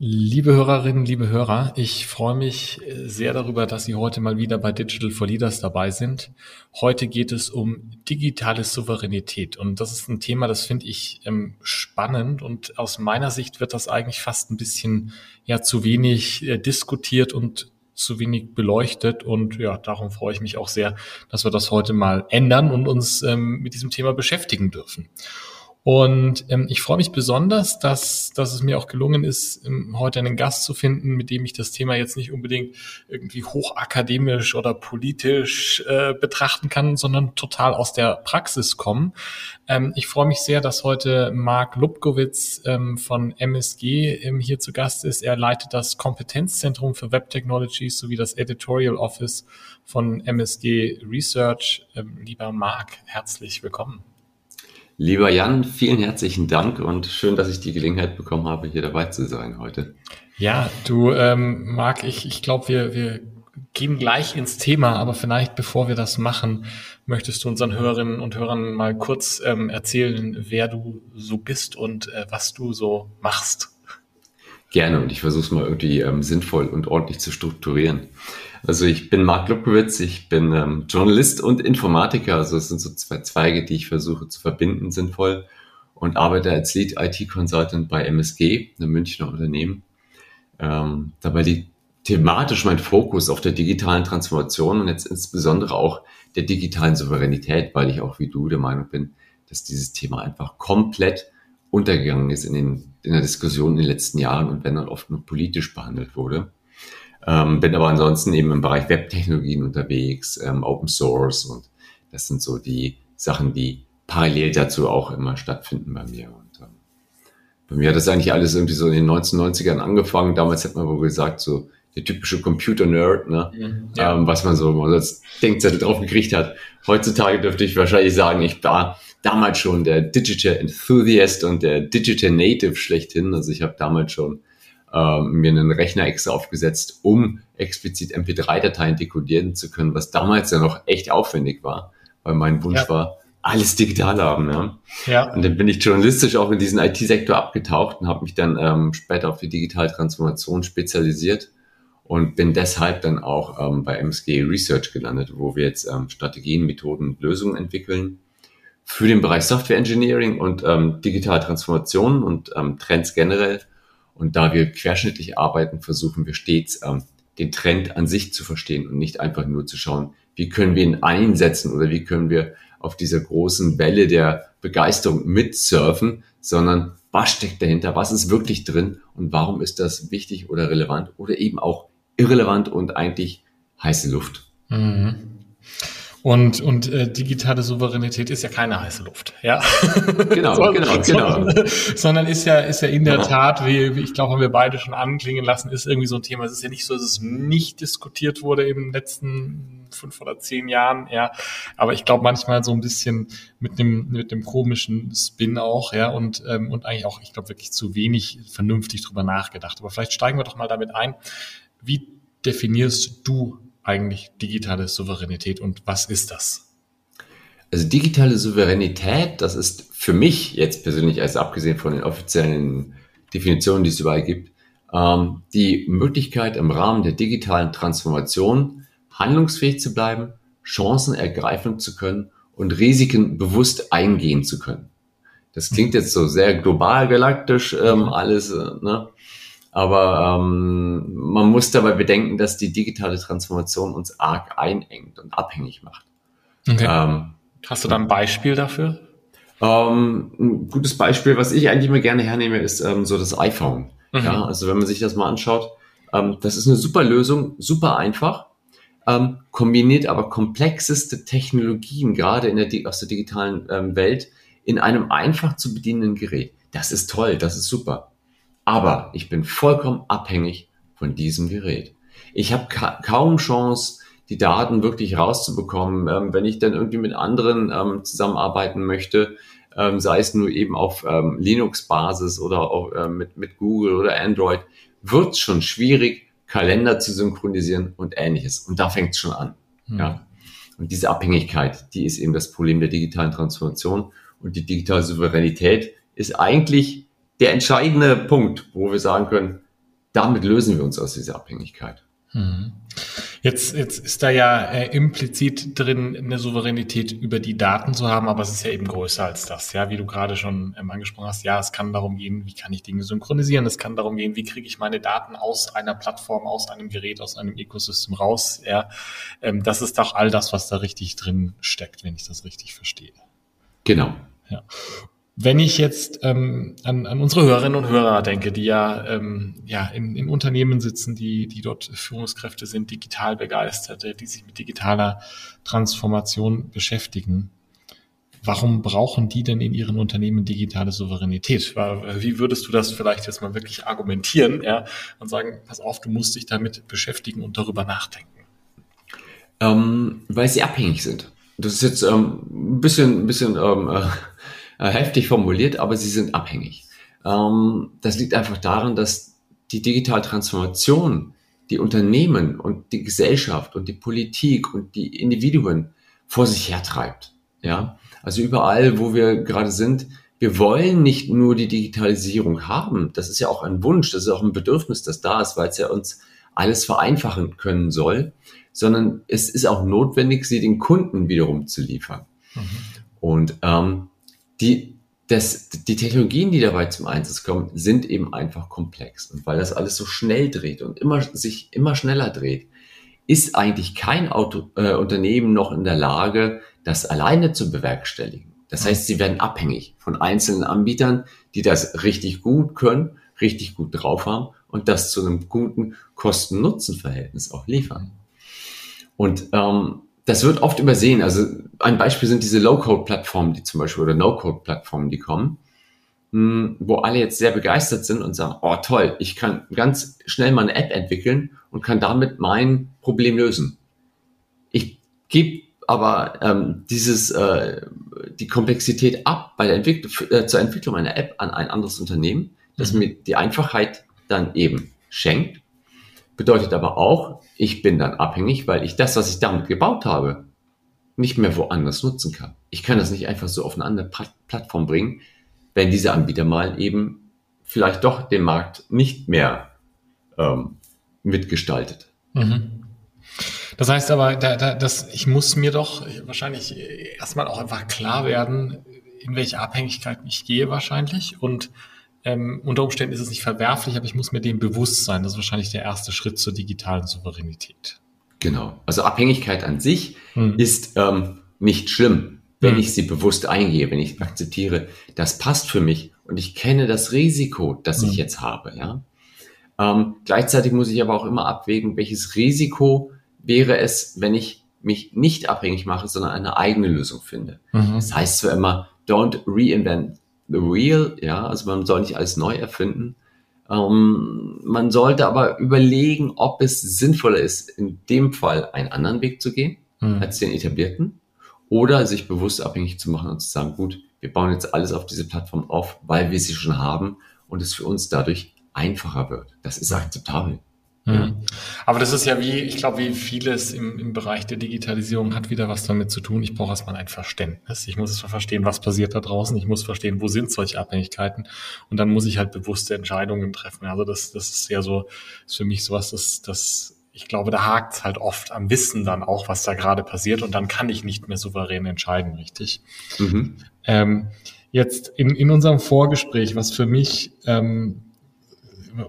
Liebe Hörerinnen, liebe Hörer, ich freue mich sehr darüber, dass Sie heute mal wieder bei Digital for Leaders dabei sind. Heute geht es um digitale Souveränität und das ist ein Thema, das finde ich ähm, spannend und aus meiner Sicht wird das eigentlich fast ein bisschen ja zu wenig äh, diskutiert und zu wenig beleuchtet und ja, darum freue ich mich auch sehr, dass wir das heute mal ändern und uns ähm, mit diesem Thema beschäftigen dürfen. Und ähm, ich freue mich besonders, dass, dass es mir auch gelungen ist, ähm, heute einen Gast zu finden, mit dem ich das Thema jetzt nicht unbedingt irgendwie hochakademisch oder politisch äh, betrachten kann, sondern total aus der Praxis kommen. Ähm, ich freue mich sehr, dass heute Marc Lubkowitz ähm, von MSG ähm, hier zu Gast ist. Er leitet das Kompetenzzentrum für Web Technologies sowie das Editorial Office von MSG Research. Ähm, lieber Marc, herzlich willkommen. Lieber Jan, vielen herzlichen Dank und schön, dass ich die Gelegenheit bekommen habe, hier dabei zu sein heute. Ja, du, ähm, Marc, ich, ich glaube, wir, wir gehen gleich ins Thema, aber vielleicht bevor wir das machen, möchtest du unseren Hörerinnen und Hörern mal kurz ähm, erzählen, wer du so bist und äh, was du so machst. Gerne und ich versuche es mal irgendwie ähm, sinnvoll und ordentlich zu strukturieren. Also ich bin Marc Lubkowitz, ich bin ähm, Journalist und Informatiker. Also es sind so zwei Zweige, die ich versuche zu verbinden sinnvoll und arbeite als Lead IT Consultant bei MSG, einem Münchner Unternehmen. Ähm, dabei liegt thematisch mein Fokus auf der digitalen Transformation und jetzt insbesondere auch der digitalen Souveränität, weil ich auch wie du der Meinung bin, dass dieses Thema einfach komplett untergegangen ist in, den, in der Diskussion in den letzten Jahren und wenn dann oft nur politisch behandelt wurde. Ähm, bin aber ansonsten eben im Bereich Webtechnologien unterwegs, ähm, Open Source und das sind so die Sachen, die parallel dazu auch immer stattfinden bei mir. Und ähm, bei mir hat das eigentlich alles irgendwie so in den 1990ern angefangen. Damals hat man wohl gesagt, so der typische Computer-Nerd, ne? Ja. ähm, was man so als Denkzettel drauf gekriegt hat. Heutzutage dürfte ich wahrscheinlich sagen, ich war damals schon der Digital Enthusiast und der Digital Native schlechthin. Also ich habe damals schon äh, mir einen Rechner extra aufgesetzt, um explizit MP3-Dateien dekodieren zu können, was damals ja noch echt aufwendig war, weil mein Wunsch ja. war, alles digital haben. Ja? ja. Und dann bin ich journalistisch auch in diesen IT-Sektor abgetaucht und habe mich dann ähm, später auf die digitale Transformation spezialisiert und bin deshalb dann auch ähm, bei MSG Research gelandet, wo wir jetzt ähm, Strategien, Methoden und Lösungen entwickeln für den Bereich Software Engineering und ähm, digitale Transformation und ähm, Trends generell und da wir querschnittlich arbeiten, versuchen wir stets, ähm, den Trend an sich zu verstehen und nicht einfach nur zu schauen, wie können wir ihn einsetzen oder wie können wir auf dieser großen Welle der Begeisterung mitsurfen, sondern was steckt dahinter, was ist wirklich drin und warum ist das wichtig oder relevant oder eben auch irrelevant und eigentlich heiße Luft. Mhm. Und, und äh, digitale Souveränität ist ja keine heiße Luft, ja. Genau, sondern, genau, genau. Sondern ist ja, ist ja in der ja. Tat, wie, wie ich glaube, haben wir beide schon anklingen lassen, ist irgendwie so ein Thema. Es ist ja nicht so, dass es nicht diskutiert wurde in den letzten fünf oder zehn Jahren, ja. Aber ich glaube manchmal so ein bisschen mit dem, mit dem komischen Spin auch, ja, und, ähm, und eigentlich auch, ich glaube, wirklich zu wenig vernünftig drüber nachgedacht. Aber vielleicht steigen wir doch mal damit ein. Wie definierst du eigentlich digitale Souveränität und was ist das? Also digitale Souveränität, das ist für mich jetzt persönlich, also abgesehen von den offiziellen Definitionen, die es überall gibt, ähm, die Möglichkeit im Rahmen der digitalen Transformation handlungsfähig zu bleiben, Chancen ergreifen zu können und Risiken bewusst eingehen zu können. Das klingt jetzt so sehr global galaktisch ähm, alles, äh, ne? Aber ähm, man muss dabei bedenken, dass die digitale Transformation uns arg einengt und abhängig macht. Okay. Ähm, Hast du da ein Beispiel dafür? Ähm, ein gutes Beispiel, was ich eigentlich immer gerne hernehme, ist ähm, so das iPhone. Mhm. Ja, also wenn man sich das mal anschaut, ähm, das ist eine super Lösung, super einfach, ähm, kombiniert aber komplexeste Technologien, gerade in der, aus der digitalen ähm, Welt, in einem einfach zu bedienenden Gerät. Das ist toll, das ist super. Aber ich bin vollkommen abhängig von diesem Gerät. Ich habe ka kaum Chance, die Daten wirklich rauszubekommen. Ähm, wenn ich dann irgendwie mit anderen ähm, zusammenarbeiten möchte, ähm, sei es nur eben auf ähm, Linux-Basis oder auch äh, mit, mit Google oder Android, wird es schon schwierig, Kalender zu synchronisieren und ähnliches. Und da fängt es schon an. Mhm. Ja. Und diese Abhängigkeit, die ist eben das Problem der digitalen Transformation. Und die digitale Souveränität ist eigentlich der entscheidende Punkt, wo wir sagen können, damit lösen wir uns aus dieser Abhängigkeit. Mhm. Jetzt, jetzt ist da ja äh, implizit drin, eine Souveränität über die Daten zu haben, aber es ist ja eben größer als das. Ja, wie du gerade schon ähm, angesprochen hast, ja, es kann darum gehen, wie kann ich Dinge synchronisieren, es kann darum gehen, wie kriege ich meine Daten aus einer Plattform, aus einem Gerät, aus einem Ecosystem raus. Ja, ähm, das ist doch all das, was da richtig drin steckt, wenn ich das richtig verstehe. Genau. Ja. Wenn ich jetzt ähm, an, an unsere Hörerinnen und Hörer denke, die ja, ähm, ja in, in Unternehmen sitzen, die, die dort Führungskräfte sind, digital begeisterte, die sich mit digitaler Transformation beschäftigen, warum brauchen die denn in ihren Unternehmen digitale Souveränität? Wie würdest du das vielleicht jetzt mal wirklich argumentieren ja, und sagen, pass auf, du musst dich damit beschäftigen und darüber nachdenken? Ähm, weil sie abhängig sind. Das ist jetzt ähm, ein bisschen, ein bisschen ähm, äh, heftig formuliert, aber sie sind abhängig. Ähm, das liegt einfach daran, dass die digitale Transformation die Unternehmen und die Gesellschaft und die Politik und die Individuen vor sich hertreibt. Ja, also überall, wo wir gerade sind, wir wollen nicht nur die Digitalisierung haben. Das ist ja auch ein Wunsch, das ist auch ein Bedürfnis, das da ist, weil es ja uns alles vereinfachen können soll, sondern es ist auch notwendig, sie den Kunden wiederum zu liefern. Mhm. Und ähm, die, das, die Technologien, die dabei zum Einsatz kommen, sind eben einfach komplex. Und weil das alles so schnell dreht und immer, sich immer schneller dreht, ist eigentlich kein Auto, äh, Unternehmen noch in der Lage, das alleine zu bewerkstelligen. Das heißt, sie werden abhängig von einzelnen Anbietern, die das richtig gut können, richtig gut drauf haben und das zu einem guten Kosten-Nutzen-Verhältnis auch liefern. Und ähm, das wird oft übersehen. Also ein Beispiel sind diese Low-Code-Plattformen, die zum Beispiel oder No-Code-Plattformen, die kommen, hm, wo alle jetzt sehr begeistert sind und sagen, oh toll, ich kann ganz schnell mal eine App entwickeln und kann damit mein Problem lösen. Ich gebe aber ähm, dieses äh, die Komplexität ab bei der Entwicklung äh, zur Entwicklung einer App an ein anderes Unternehmen, das mhm. mir die Einfachheit dann eben schenkt Bedeutet aber auch, ich bin dann abhängig, weil ich das, was ich damit gebaut habe, nicht mehr woanders nutzen kann. Ich kann das nicht einfach so auf eine andere Plattform bringen, wenn dieser Anbieter mal eben vielleicht doch den Markt nicht mehr ähm, mitgestaltet. Mhm. Das heißt aber, da, da, das, ich muss mir doch wahrscheinlich erstmal auch einfach klar werden, in welche Abhängigkeit ich gehe wahrscheinlich und ähm, unter Umständen ist es nicht verwerflich, aber ich muss mir dem bewusst sein. Das ist wahrscheinlich der erste Schritt zur digitalen Souveränität. Genau. Also Abhängigkeit an sich hm. ist ähm, nicht schlimm, wenn hm. ich sie bewusst eingehe, wenn ich akzeptiere, das passt für mich und ich kenne das Risiko, das hm. ich jetzt habe. Ja. Ähm, gleichzeitig muss ich aber auch immer abwägen, welches Risiko wäre es, wenn ich mich nicht abhängig mache, sondern eine eigene Lösung finde. Mhm. Das heißt zwar immer, don't reinvent the wheel, ja, also man soll nicht alles neu erfinden. Ähm, man sollte aber überlegen, ob es sinnvoller ist, in dem Fall einen anderen Weg zu gehen mhm. als den etablierten oder sich bewusst abhängig zu machen und zu sagen, gut, wir bauen jetzt alles auf diese Plattform auf, weil wir sie schon haben und es für uns dadurch einfacher wird. Das ist akzeptabel. Mhm. Aber das ist ja wie, ich glaube, wie vieles im, im Bereich der Digitalisierung hat wieder was damit zu tun. Ich brauche erstmal ein Verständnis. Ich muss verstehen, was passiert da draußen. Ich muss verstehen, wo sind solche Abhängigkeiten. Und dann muss ich halt bewusste Entscheidungen treffen. Also das, das ist ja so, ist für mich sowas, das, das ich glaube, da hakt es halt oft am Wissen dann auch, was da gerade passiert. Und dann kann ich nicht mehr souverän entscheiden, richtig? Mhm. Ähm, jetzt in, in unserem Vorgespräch, was für mich ähm,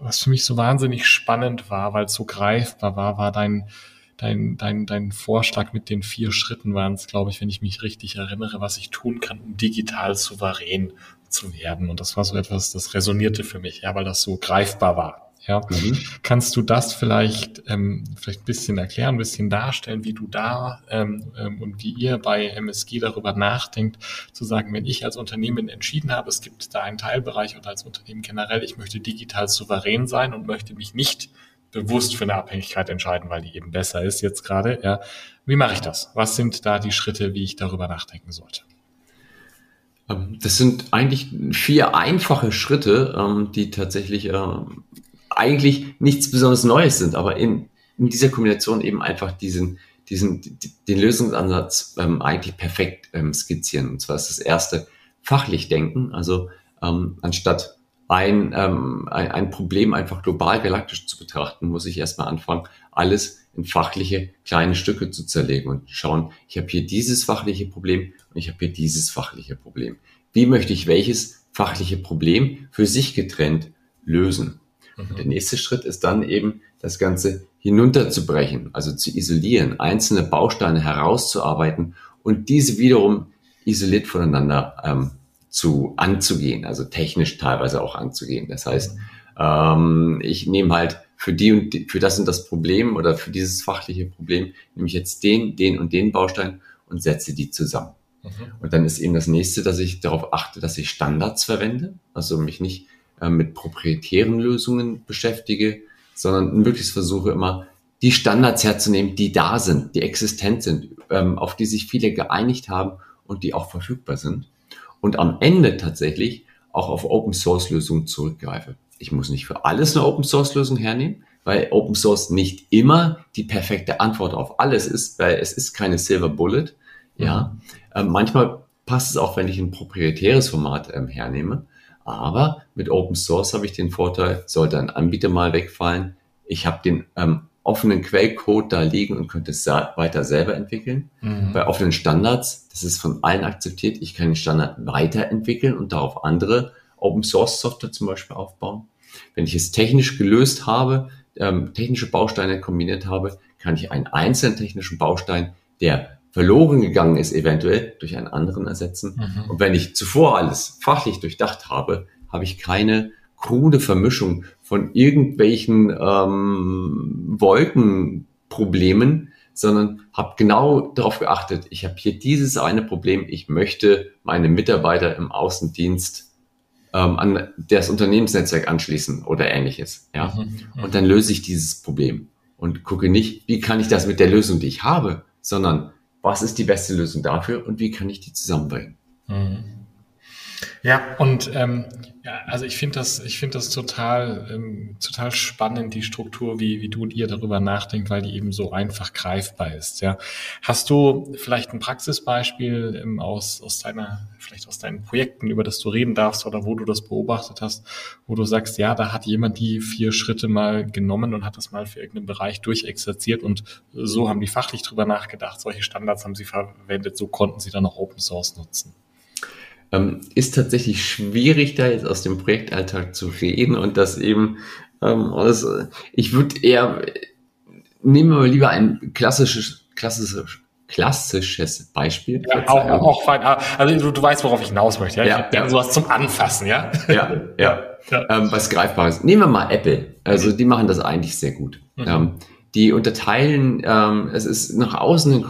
was für mich so wahnsinnig spannend war, weil es so greifbar war, war dein, dein, dein, dein Vorschlag mit den vier Schritten waren es, glaube ich, wenn ich mich richtig erinnere, was ich tun kann, um digital souverän zu werden. Und das war so etwas, das resonierte für mich, ja, weil das so greifbar war. Ja, mhm. kannst du das vielleicht ähm, vielleicht ein bisschen erklären, ein bisschen darstellen, wie du da ähm, ähm, und wie ihr bei MSG darüber nachdenkt, zu sagen, wenn ich als Unternehmen entschieden habe, es gibt da einen Teilbereich oder als Unternehmen generell, ich möchte digital souverän sein und möchte mich nicht bewusst für eine Abhängigkeit entscheiden, weil die eben besser ist jetzt gerade. Ja. Wie mache ich das? Was sind da die Schritte, wie ich darüber nachdenken sollte? Ähm, das sind eigentlich vier einfache Schritte, ähm, die tatsächlich ähm, eigentlich nichts besonders Neues sind, aber in, in dieser Kombination eben einfach diesen, diesen, den Lösungsansatz eigentlich perfekt skizzieren. Und zwar ist das erste fachlich denken, also anstatt ein, ähm, ein Problem einfach global galaktisch zu betrachten, muss ich erstmal anfangen, alles in fachliche kleine Stücke zu zerlegen und schauen, ich habe hier dieses fachliche Problem und ich habe hier dieses fachliche Problem. Wie möchte ich welches fachliche Problem für sich getrennt lösen? Mhm. der nächste Schritt ist dann eben, das Ganze hinunterzubrechen, also zu isolieren, einzelne Bausteine herauszuarbeiten und diese wiederum isoliert voneinander ähm, zu anzugehen, also technisch teilweise auch anzugehen. Das heißt, ähm, ich nehme halt für die und die, für das und das Problem oder für dieses fachliche Problem nehme ich jetzt den, den und den Baustein und setze die zusammen. Mhm. Und dann ist eben das nächste, dass ich darauf achte, dass ich Standards verwende, also mich nicht äh, mit proprietären Lösungen beschäftige, sondern möglichst versuche immer die Standards herzunehmen, die da sind, die existent sind, ähm, auf die sich viele geeinigt haben und die auch verfügbar sind und am Ende tatsächlich auch auf Open Source Lösungen zurückgreife. Ich muss nicht für alles eine Open Source Lösung hernehmen, weil Open Source nicht immer die perfekte Antwort auf alles ist, weil es ist keine Silver Bullet. Ja, mhm. ähm, manchmal passt es auch, wenn ich ein proprietäres Format ähm, hernehme. Aber mit Open Source habe ich den Vorteil, sollte ein Anbieter mal wegfallen, ich habe den ähm, offenen Quellcode da liegen und könnte es weiter selber entwickeln. Mhm. Bei offenen Standards, das ist von allen akzeptiert, ich kann den Standard weiterentwickeln und darauf andere Open Source Software zum Beispiel aufbauen. Wenn ich es technisch gelöst habe, ähm, technische Bausteine kombiniert habe, kann ich einen einzelnen technischen Baustein, der verloren gegangen ist, eventuell durch einen anderen ersetzen. Mhm. Und wenn ich zuvor alles fachlich durchdacht habe, habe ich keine krude Vermischung von irgendwelchen ähm, Wolkenproblemen, sondern habe genau darauf geachtet, ich habe hier dieses eine Problem, ich möchte meine Mitarbeiter im Außendienst ähm, an das Unternehmensnetzwerk anschließen oder ähnliches. Ja? Mhm, mhm. Und dann löse ich dieses Problem und gucke nicht, wie kann ich das mit der Lösung, die ich habe, sondern was ist die beste Lösung dafür und wie kann ich die zusammenbringen. Mhm. Ja, und ähm, ja, also ich finde das, ich finde das total, ähm, total spannend, die Struktur, wie, wie du dir darüber nachdenkst, weil die eben so einfach greifbar ist. Ja, hast du vielleicht ein Praxisbeispiel ähm, aus aus deiner, vielleicht aus deinen Projekten, über das du reden darfst oder wo du das beobachtet hast, wo du sagst, ja, da hat jemand die vier Schritte mal genommen und hat das mal für irgendeinen Bereich durchexerziert und so haben die fachlich drüber nachgedacht. Solche Standards haben sie verwendet, so konnten sie dann auch Open Source nutzen. Ähm, ist tatsächlich schwierig, da jetzt aus dem Projektalltag zu reden und das eben, ähm, aus, ich würde eher, nehmen wir lieber ein klassisches, klassisches, klassisches Beispiel. Ja, auch, auch fein. Ah, also du, du weißt, worauf ich hinaus möchte. Ja, ja, ich ja. sowas zum Anfassen, ja. Ja, ja. ja. Ähm, was Greifbares. Nehmen wir mal Apple. Also die machen das eigentlich sehr gut. Mhm. Die unterteilen, ähm, es ist nach außen hin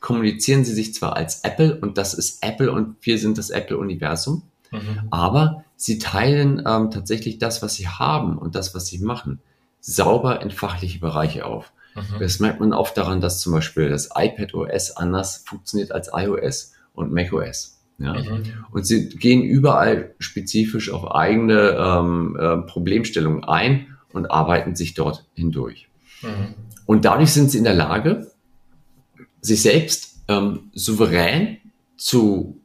kommunizieren sie sich zwar als Apple und das ist Apple und wir sind das Apple-Universum, mhm. aber sie teilen ähm, tatsächlich das, was sie haben und das, was sie machen, sauber in fachliche Bereiche auf. Mhm. Das merkt man oft daran, dass zum Beispiel das iPad OS anders funktioniert als iOS und macOS. Ja. Mhm. Und sie gehen überall spezifisch auf eigene ähm, äh, Problemstellungen ein und arbeiten sich dort hindurch. Mhm. Und dadurch sind sie in der Lage, sich selbst ähm, souverän zu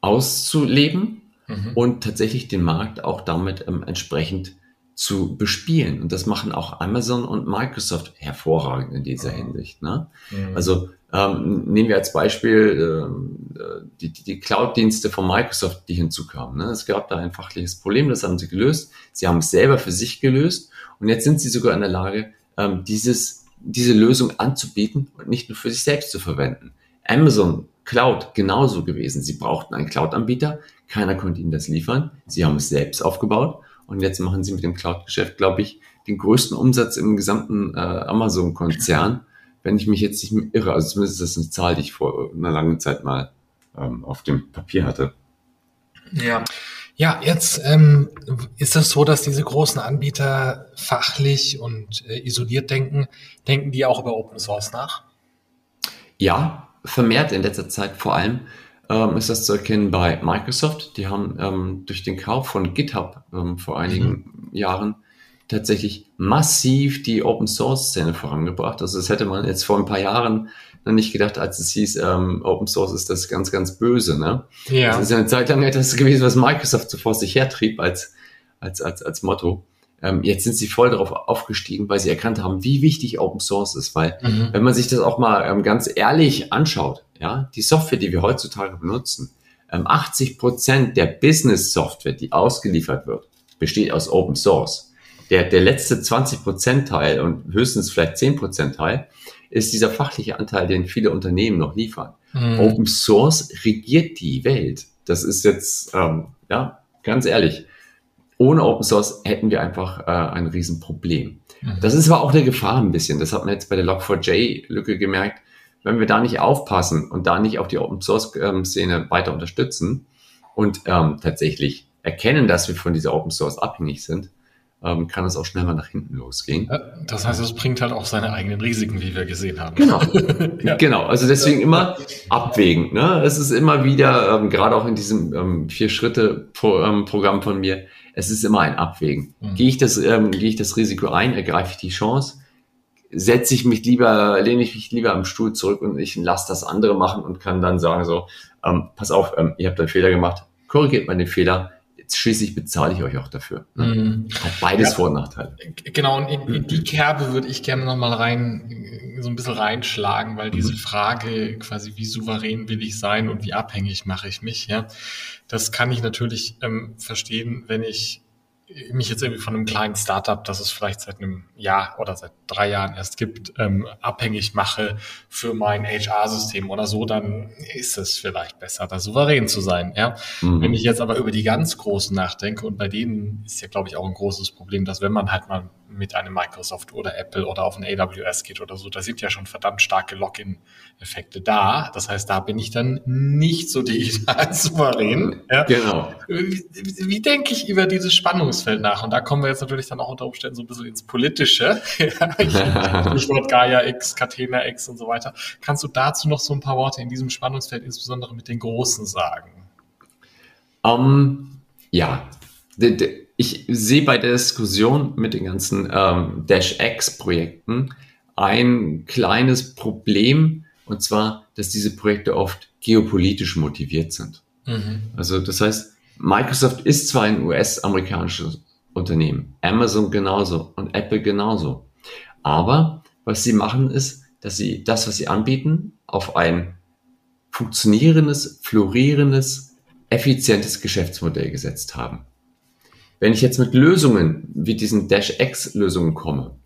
auszuleben mhm. und tatsächlich den Markt auch damit ähm, entsprechend zu bespielen. Und das machen auch Amazon und Microsoft hervorragend in dieser mhm. Hinsicht. Ne? Mhm. Also ähm, nehmen wir als Beispiel äh, die, die, die Cloud-Dienste von Microsoft, die hinzukamen. Ne? Es gab da ein fachliches Problem, das haben sie gelöst. Sie haben es selber für sich gelöst und jetzt sind sie sogar in der Lage, ähm, dieses, diese Lösung anzubieten und nicht nur für sich selbst zu verwenden. Amazon Cloud genauso gewesen. Sie brauchten einen Cloud-Anbieter, keiner konnte ihnen das liefern. Sie haben es selbst aufgebaut und jetzt machen sie mit dem Cloud-Geschäft, glaube ich, den größten Umsatz im gesamten äh, Amazon-Konzern, wenn ich mich jetzt nicht irre. Also zumindest ist das eine Zahl, die ich vor einer langen Zeit mal ähm, auf dem Papier hatte. Ja, Ja, jetzt ähm, ist es so, dass diese großen Anbieter fachlich und äh, isoliert denken. Denken die auch über Open Source nach? Ja, vermehrt in letzter Zeit vor allem ähm, ist das zu erkennen bei Microsoft. Die haben ähm, durch den Kauf von GitHub ähm, vor einigen mhm. Jahren tatsächlich massiv die Open Source Szene vorangebracht. Also das hätte man jetzt vor ein paar Jahren noch nicht gedacht, als es hieß, ähm, Open Source ist das ganz, ganz böse. Ne? Ja. Das ist eine Zeit lang etwas gewesen, was Microsoft zuvor sich hertrieb als, als, als, als Motto. Ähm, jetzt sind sie voll darauf aufgestiegen, weil sie erkannt haben, wie wichtig Open Source ist. Weil mhm. wenn man sich das auch mal ähm, ganz ehrlich anschaut, ja, die Software, die wir heutzutage benutzen, ähm, 80 Prozent der Business-Software, die ausgeliefert wird, besteht aus Open Source. Der, der letzte 20 Prozent Teil und höchstens vielleicht 10 Prozent Teil ist dieser fachliche Anteil, den viele Unternehmen noch liefern. Mhm. Open Source regiert die Welt. Das ist jetzt, ähm, ja, ganz ehrlich ohne Open Source hätten wir einfach äh, ein Riesenproblem. Mhm. Das ist aber auch eine Gefahr ein bisschen. Das hat man jetzt bei der Log4j-Lücke gemerkt. Wenn wir da nicht aufpassen und da nicht auch die Open Source-Szene ähm, weiter unterstützen und ähm, tatsächlich erkennen, dass wir von dieser Open Source abhängig sind, ähm, kann es auch schnell mal nach hinten losgehen. Das heißt, es bringt halt auch seine eigenen Risiken, wie wir gesehen haben. Genau, ja. genau. Also deswegen immer abwägen. Ne? Es ist immer wieder, ähm, gerade auch in diesem ähm, Vier-Schritte-Programm ähm, von mir, es ist immer ein Abwägen. Mhm. Gehe ich das, ähm, gehe ich das Risiko ein, ergreife ich die Chance, setze ich mich lieber, lehne ich mich lieber am Stuhl zurück und ich lasse das andere machen und kann dann sagen so, ähm, pass auf, ähm, ihr habt einen Fehler gemacht, korrigiert mal den Fehler, schließlich bezahle ich euch auch dafür. Ne? Mhm. Hat beides ja, Vor- und Nachteile. Genau, und in, in die Kerbe würde ich gerne nochmal rein, so ein bisschen reinschlagen, weil diese mhm. Frage quasi, wie souverän will ich sein und wie abhängig mache ich mich, ja, das kann ich natürlich ähm, verstehen, wenn ich mich jetzt irgendwie von einem kleinen Startup, das es vielleicht seit einem Jahr oder seit drei Jahren erst gibt, ähm, abhängig mache für mein HR-System oder so, dann ist es vielleicht besser, da souverän zu sein. Ja? Mhm. Wenn ich jetzt aber über die ganz Großen nachdenke und bei denen ist ja, glaube ich, auch ein großes Problem, dass wenn man halt mal mit einem Microsoft oder Apple oder auf ein AWS geht oder so, da sind ja schon verdammt starke Login-Effekte da. Das heißt, da bin ich dann nicht so digital souverän. Ja? Genau. Wie, wie denke ich über dieses Spannungsfeld nach? Und da kommen wir jetzt natürlich dann auch unter Umständen so ein bisschen ins Politische. Stichwort Gaia X, Catena X und so weiter. Kannst du dazu noch so ein paar Worte in diesem Spannungsfeld, insbesondere mit den Großen, sagen? Um, ja, ich sehe bei der Diskussion mit den ganzen ähm, Dash-X-Projekten ein kleines Problem, und zwar, dass diese Projekte oft geopolitisch motiviert sind. Mhm. Also das heißt, Microsoft ist zwar ein US-amerikanisches Unternehmen, Amazon genauso und Apple genauso. Aber was sie machen ist, dass sie das, was sie anbieten, auf ein funktionierendes, florierendes, effizientes Geschäftsmodell gesetzt haben. Wenn ich jetzt mit Lösungen wie diesen Dash-X-Lösungen komme,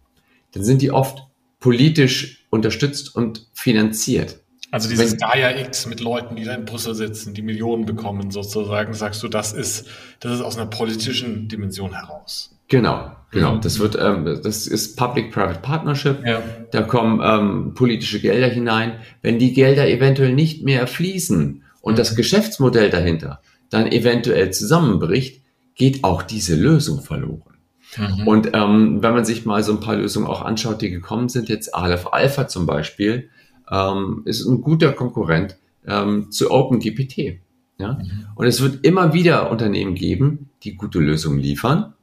dann sind die oft politisch unterstützt und finanziert. Also dieses Wenn, Gaia X mit Leuten, die da in Brüssel sitzen, die Millionen bekommen sozusagen, sagst du, das ist, das ist aus einer politischen Dimension heraus. Genau, genau. Mhm. Das wird, ähm, das ist Public-Private Partnership. Ja. Da kommen ähm, politische Gelder hinein. Wenn die Gelder eventuell nicht mehr fließen und mhm. das Geschäftsmodell dahinter dann eventuell zusammenbricht, geht auch diese Lösung verloren. Mhm. Und ähm, wenn man sich mal so ein paar Lösungen auch anschaut, die gekommen sind, jetzt Aleph Alpha zum Beispiel, ähm, ist ein guter Konkurrent ähm, zu OpenGPT. Ja? Mhm. Und es wird immer wieder Unternehmen geben, die gute Lösungen liefern,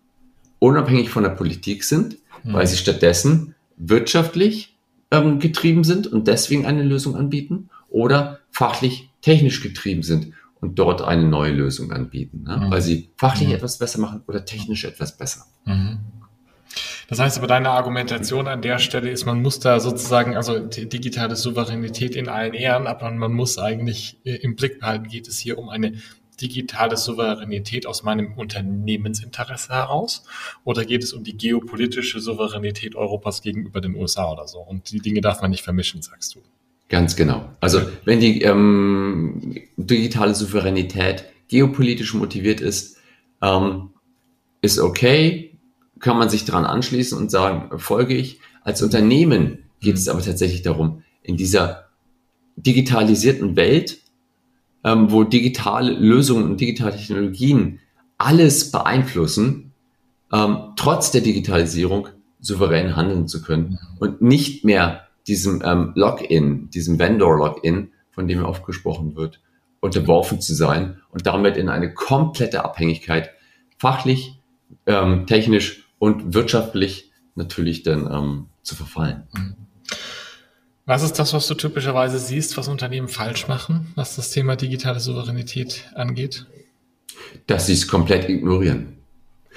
unabhängig von der Politik sind, mhm. weil sie stattdessen wirtschaftlich ähm, getrieben sind und deswegen eine Lösung anbieten oder fachlich technisch getrieben sind und dort eine neue Lösung anbieten, ne? mhm. weil sie fachlich mhm. etwas besser machen oder technisch etwas besser. Mhm. Das heißt aber, deine Argumentation an der Stelle ist, man muss da sozusagen, also digitale Souveränität in allen Ehren, aber man muss eigentlich äh, im Blick behalten, geht es hier um eine digitale Souveränität aus meinem Unternehmensinteresse heraus oder geht es um die geopolitische Souveränität Europas gegenüber den USA oder so? Und die Dinge darf man nicht vermischen, sagst du. Ganz genau. Also wenn die ähm, digitale Souveränität geopolitisch motiviert ist, ähm, ist okay, kann man sich daran anschließen und sagen, folge ich. Als Unternehmen geht es aber tatsächlich darum, in dieser digitalisierten Welt, ähm, wo digitale Lösungen und digitale Technologien alles beeinflussen, ähm, trotz der Digitalisierung souverän handeln zu können und nicht mehr diesem ähm, Login, diesem Vendor-Login, von dem oft gesprochen wird, unterworfen zu sein und damit in eine komplette Abhängigkeit fachlich, ähm, technisch und wirtschaftlich natürlich dann ähm, zu verfallen. Was ist das, was du typischerweise siehst, was Unternehmen falsch machen, was das Thema digitale Souveränität angeht? Dass sie es komplett ignorieren.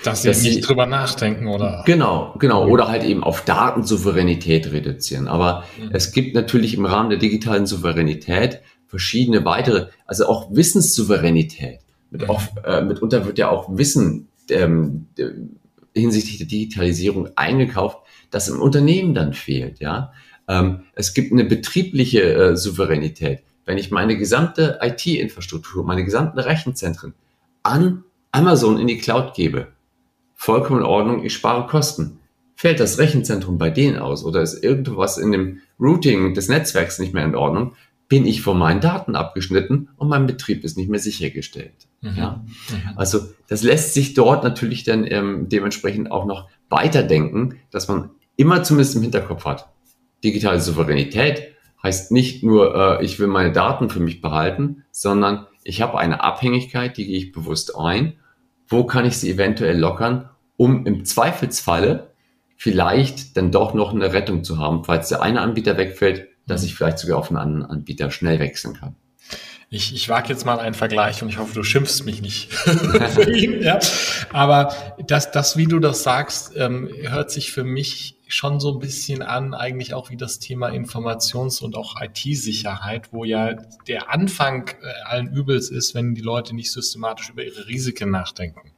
Dass sie dass nicht sie, drüber nachdenken, oder? Genau, genau. Oder halt eben auf Datensouveränität reduzieren. Aber mhm. es gibt natürlich im Rahmen der digitalen Souveränität verschiedene weitere, also auch Wissenssouveränität. Mit mhm. auch, äh, mitunter wird ja auch Wissen ähm, hinsichtlich der Digitalisierung eingekauft, das im Unternehmen dann fehlt, ja. Ähm, es gibt eine betriebliche äh, Souveränität. Wenn ich meine gesamte IT-Infrastruktur, meine gesamten Rechenzentren an Amazon in die Cloud gebe, vollkommen in Ordnung, ich spare Kosten. Fällt das Rechenzentrum bei denen aus oder ist irgendwas in dem Routing des Netzwerks nicht mehr in Ordnung, bin ich von meinen Daten abgeschnitten und mein Betrieb ist nicht mehr sichergestellt. Mhm. Ja? Mhm. Also das lässt sich dort natürlich dann ähm, dementsprechend auch noch weiterdenken, dass man immer zumindest im Hinterkopf hat. Digitale Souveränität heißt nicht nur, äh, ich will meine Daten für mich behalten, sondern ich habe eine Abhängigkeit, die gehe ich bewusst ein. Wo kann ich sie eventuell lockern, um im Zweifelsfalle vielleicht dann doch noch eine Rettung zu haben, falls der eine Anbieter wegfällt, dass ich vielleicht sogar auf einen anderen Anbieter schnell wechseln kann. Ich, ich wage jetzt mal einen Vergleich und ich hoffe, du schimpfst mich nicht für ihn. Ja. Aber das, das, wie du das sagst, ähm, hört sich für mich schon so ein bisschen an, eigentlich auch wie das Thema Informations- und auch IT-Sicherheit, wo ja der Anfang äh, allen Übels ist, wenn die Leute nicht systematisch über ihre Risiken nachdenken.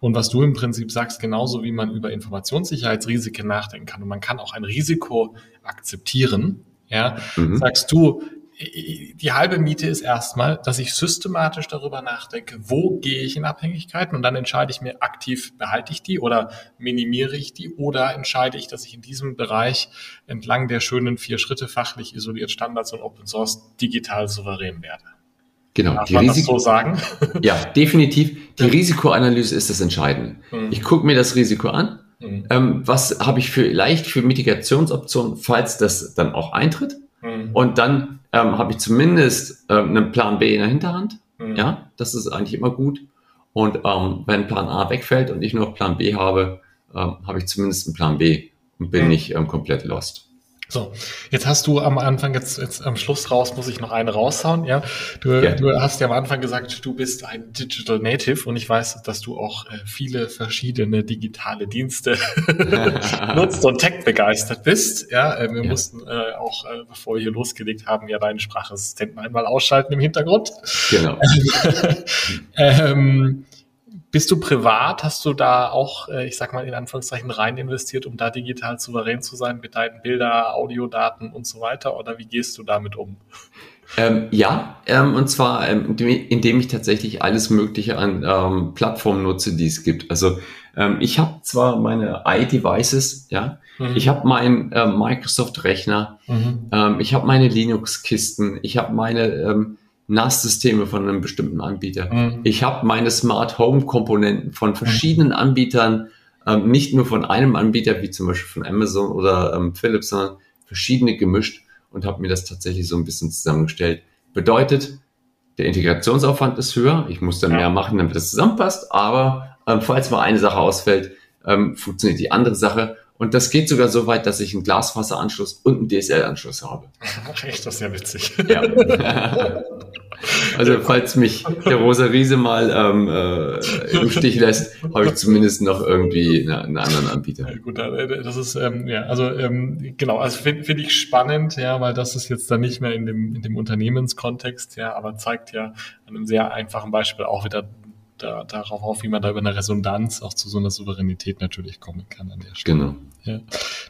Und was du im Prinzip sagst, genauso wie man über Informationssicherheitsrisiken nachdenken kann und man kann auch ein Risiko akzeptieren, ja, mhm. sagst du, die halbe Miete ist erstmal, dass ich systematisch darüber nachdenke, wo gehe ich in Abhängigkeiten und dann entscheide ich mir aktiv, behalte ich die oder minimiere ich die oder entscheide ich, dass ich in diesem Bereich entlang der schönen vier Schritte fachlich isoliert Standards und Open Source digital souverän werde. Genau. Darf die man Risiko, das so sagen? Ja, definitiv. Die Risikoanalyse ist das Entscheidende. Hm. Ich gucke mir das Risiko an. Hm. Ähm, was habe ich vielleicht für Mitigationsoptionen, falls das dann auch eintritt? Hm. Und dann ähm, habe ich zumindest ähm, einen Plan B in der Hinterhand. Mhm. Ja, das ist eigentlich immer gut. Und ähm, wenn Plan A wegfällt und ich nur noch Plan B habe, ähm, habe ich zumindest einen Plan B und bin mhm. nicht ähm, komplett lost. So, jetzt hast du am Anfang, jetzt, jetzt am Schluss raus, muss ich noch eine raushauen, ja. Du, ja. du hast ja am Anfang gesagt, du bist ein Digital Native und ich weiß, dass du auch äh, viele verschiedene digitale Dienste nutzt und tech begeistert bist. Ja, äh, wir ja. mussten äh, auch, äh, bevor wir hier losgelegt haben, ja deinen Sprachassistenten einmal ausschalten im Hintergrund. Genau. ähm, bist du privat? Hast du da auch, äh, ich sag mal in Anführungszeichen, rein investiert, um da digital souverän zu sein mit deinen Bilder, Audiodaten und so weiter? Oder wie gehst du damit um? Ähm, ja, ähm, und zwar ähm, indem ich tatsächlich alles Mögliche an ähm, Plattformen nutze, die es gibt. Also ähm, ich habe zwar meine iDevices, ja, mhm. ich habe meinen äh, Microsoft-Rechner, mhm. Ähm, ich habe meine Linux-Kisten, ich habe meine NAS-Systeme von einem bestimmten Anbieter. Mhm. Ich habe meine Smart Home Komponenten von verschiedenen mhm. Anbietern, ähm, nicht nur von einem Anbieter, wie zum Beispiel von Amazon oder ähm, Philips, sondern verschiedene gemischt und habe mir das tatsächlich so ein bisschen zusammengestellt. Bedeutet, der Integrationsaufwand ist höher. Ich muss dann ja. mehr machen, damit das zusammenpasst. Aber ähm, falls mal eine Sache ausfällt, ähm, funktioniert die andere Sache. Und das geht sogar so weit, dass ich einen Glasfaseranschluss und einen DSL-Anschluss habe. Echt, das ist ja witzig. Ja. also falls mich der rosa Riese mal ähm, äh, im Stich lässt, habe ich zumindest noch irgendwie eine, einen anderen Anbieter. Ja, gut, äh, das ist ähm, ja also ähm, genau, also finde find ich spannend, ja, weil das ist jetzt dann nicht mehr in dem in dem Unternehmenskontext, ja, aber zeigt ja an einem sehr einfachen Beispiel auch wieder da, darauf auf, wie man da über eine Resonanz auch zu so einer Souveränität natürlich kommen kann an der Stelle. Genau. Ja,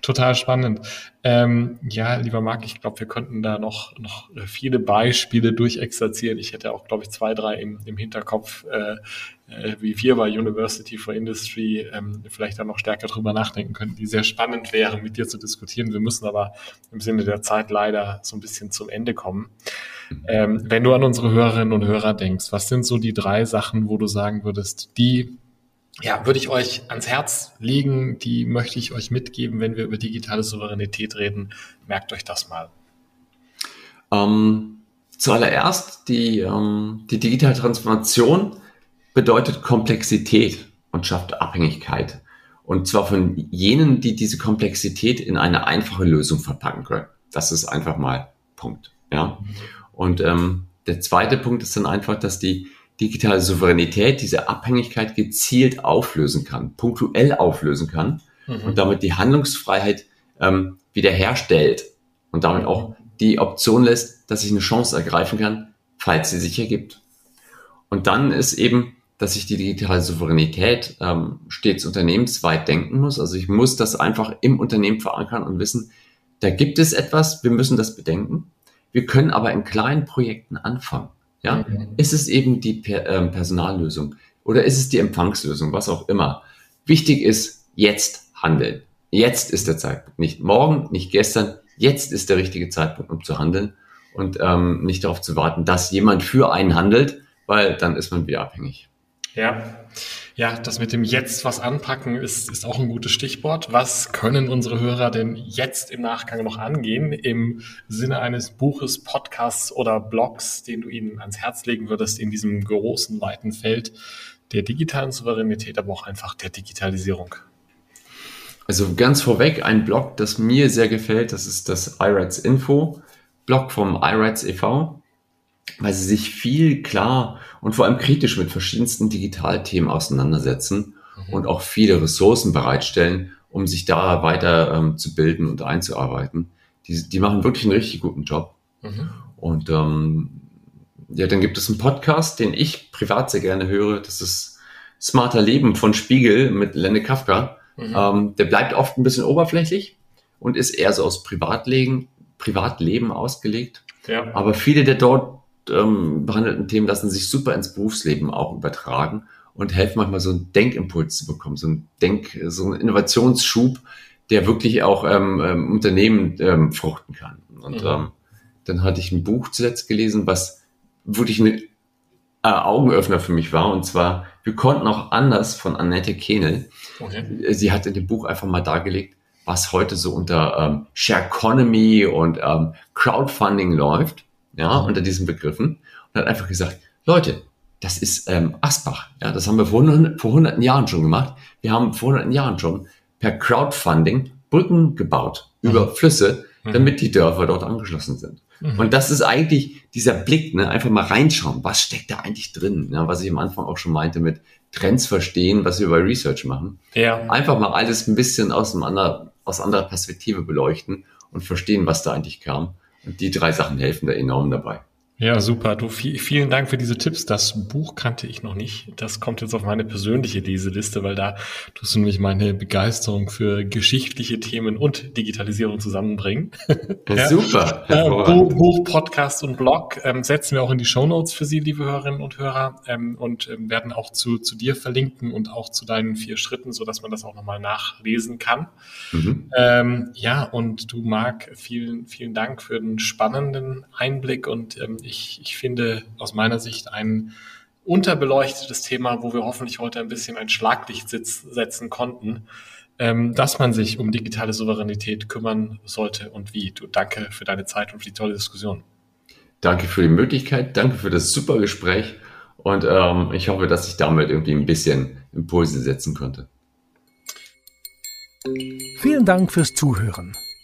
total spannend. Ähm, ja, lieber Marc, ich glaube, wir könnten da noch, noch viele Beispiele durchexerzieren. Ich hätte auch, glaube ich, zwei, drei im, im Hinterkopf, äh, äh, wie wir bei University for Industry ähm, vielleicht da noch stärker drüber nachdenken könnten, die sehr spannend wären, mit dir zu diskutieren. Wir müssen aber im Sinne der Zeit leider so ein bisschen zum Ende kommen. Ähm, wenn du an unsere Hörerinnen und Hörer denkst, was sind so die drei Sachen, wo du sagen würdest, die ja, würde ich euch ans Herz legen, die möchte ich euch mitgeben, wenn wir über digitale Souveränität reden. Merkt euch das mal. Ähm, zuallererst, die, ähm, die digitale Transformation bedeutet Komplexität und schafft Abhängigkeit. Und zwar von jenen, die diese Komplexität in eine einfache Lösung verpacken können. Das ist einfach mal Punkt. Ja. Und ähm, der zweite Punkt ist dann einfach, dass die digitale Souveränität diese Abhängigkeit gezielt auflösen kann, punktuell auflösen kann mhm. und damit die Handlungsfreiheit ähm, wiederherstellt und damit auch die Option lässt, dass ich eine Chance ergreifen kann, falls sie sich ergibt. Und dann ist eben, dass ich die digitale Souveränität ähm, stets unternehmensweit denken muss. Also ich muss das einfach im Unternehmen verankern und wissen, da gibt es etwas, wir müssen das bedenken. Wir können aber in kleinen Projekten anfangen. Ja, mhm. ist es eben die per, ähm, Personallösung oder ist es die Empfangslösung, was auch immer. Wichtig ist jetzt handeln. Jetzt ist der Zeitpunkt. Nicht morgen, nicht gestern. Jetzt ist der richtige Zeitpunkt, um zu handeln und ähm, nicht darauf zu warten, dass jemand für einen handelt, weil dann ist man wieder abhängig. Ja. Ja, das mit dem Jetzt was anpacken ist, ist auch ein gutes Stichwort. Was können unsere Hörer denn jetzt im Nachgang noch angehen im Sinne eines Buches, Podcasts oder Blogs, den du ihnen ans Herz legen würdest in diesem großen, weiten Feld der digitalen Souveränität, aber auch einfach der Digitalisierung? Also ganz vorweg ein Blog, das mir sehr gefällt, das ist das iRights Info Blog vom iRights e.V weil sie sich viel klar und vor allem kritisch mit verschiedensten Digitalthemen auseinandersetzen mhm. und auch viele Ressourcen bereitstellen, um sich da weiter ähm, zu bilden und einzuarbeiten. Die, die machen wirklich einen richtig guten Job. Mhm. Und ähm, ja, dann gibt es einen Podcast, den ich privat sehr gerne höre. Das ist Smarter Leben von Spiegel mit Lenne Kafka. Mhm. Ähm, der bleibt oft ein bisschen oberflächlich und ist eher so aus Privatleben, Privatleben ausgelegt. Ja. Aber viele der dort ähm, behandelten Themen lassen sich super ins Berufsleben auch übertragen und helfen manchmal so einen Denkimpuls zu bekommen, so einen Denk, so einen Innovationsschub, der wirklich auch ähm, ähm, Unternehmen ähm, fruchten kann. Und mhm. ähm, dann hatte ich ein Buch zuletzt gelesen, was wirklich ein äh, Augenöffner für mich war. Und zwar, wir konnten auch anders von Annette Kehnel. Okay. Sie hat in dem Buch einfach mal dargelegt, was heute so unter ähm, Share Economy und ähm, Crowdfunding läuft ja, unter diesen Begriffen und hat einfach gesagt, Leute, das ist ähm, Asbach. Ja, das haben wir vor, vor hunderten Jahren schon gemacht. Wir haben vor hunderten Jahren schon per Crowdfunding Brücken gebaut mhm. über Flüsse, mhm. damit die Dörfer dort angeschlossen sind. Mhm. Und das ist eigentlich dieser Blick, ne, einfach mal reinschauen, was steckt da eigentlich drin, ne, was ich am Anfang auch schon meinte mit Trends verstehen, was wir bei Research machen. Ja. Einfach mal alles ein bisschen aus, einem anderen, aus anderer Perspektive beleuchten und verstehen, was da eigentlich kam. Die drei Sachen helfen da enorm dabei. Ja, super. Du, vielen Dank für diese Tipps. Das Buch kannte ich noch nicht. Das kommt jetzt auf meine persönliche Leseliste, weil da tust du nämlich meine Begeisterung für geschichtliche Themen und Digitalisierung zusammenbringen. Ja, super. Äh, Buch, Podcast und Blog ähm, setzen wir auch in die Show Notes für Sie, liebe Hörerinnen und Hörer, ähm, und ähm, werden auch zu, zu dir verlinken und auch zu deinen vier Schritten, so dass man das auch nochmal nachlesen kann. Mhm. Ähm, ja, und du, Marc, vielen, vielen Dank für den spannenden Einblick und ähm, ich, ich finde aus meiner Sicht ein unterbeleuchtetes Thema, wo wir hoffentlich heute ein bisschen ein Schlaglicht setzen konnten, ähm, dass man sich um digitale Souveränität kümmern sollte und wie. Du danke für deine Zeit und für die tolle Diskussion. Danke für die Möglichkeit, danke für das super Gespräch und ähm, ich hoffe, dass ich damit irgendwie ein bisschen Impulse setzen konnte. Vielen Dank fürs Zuhören.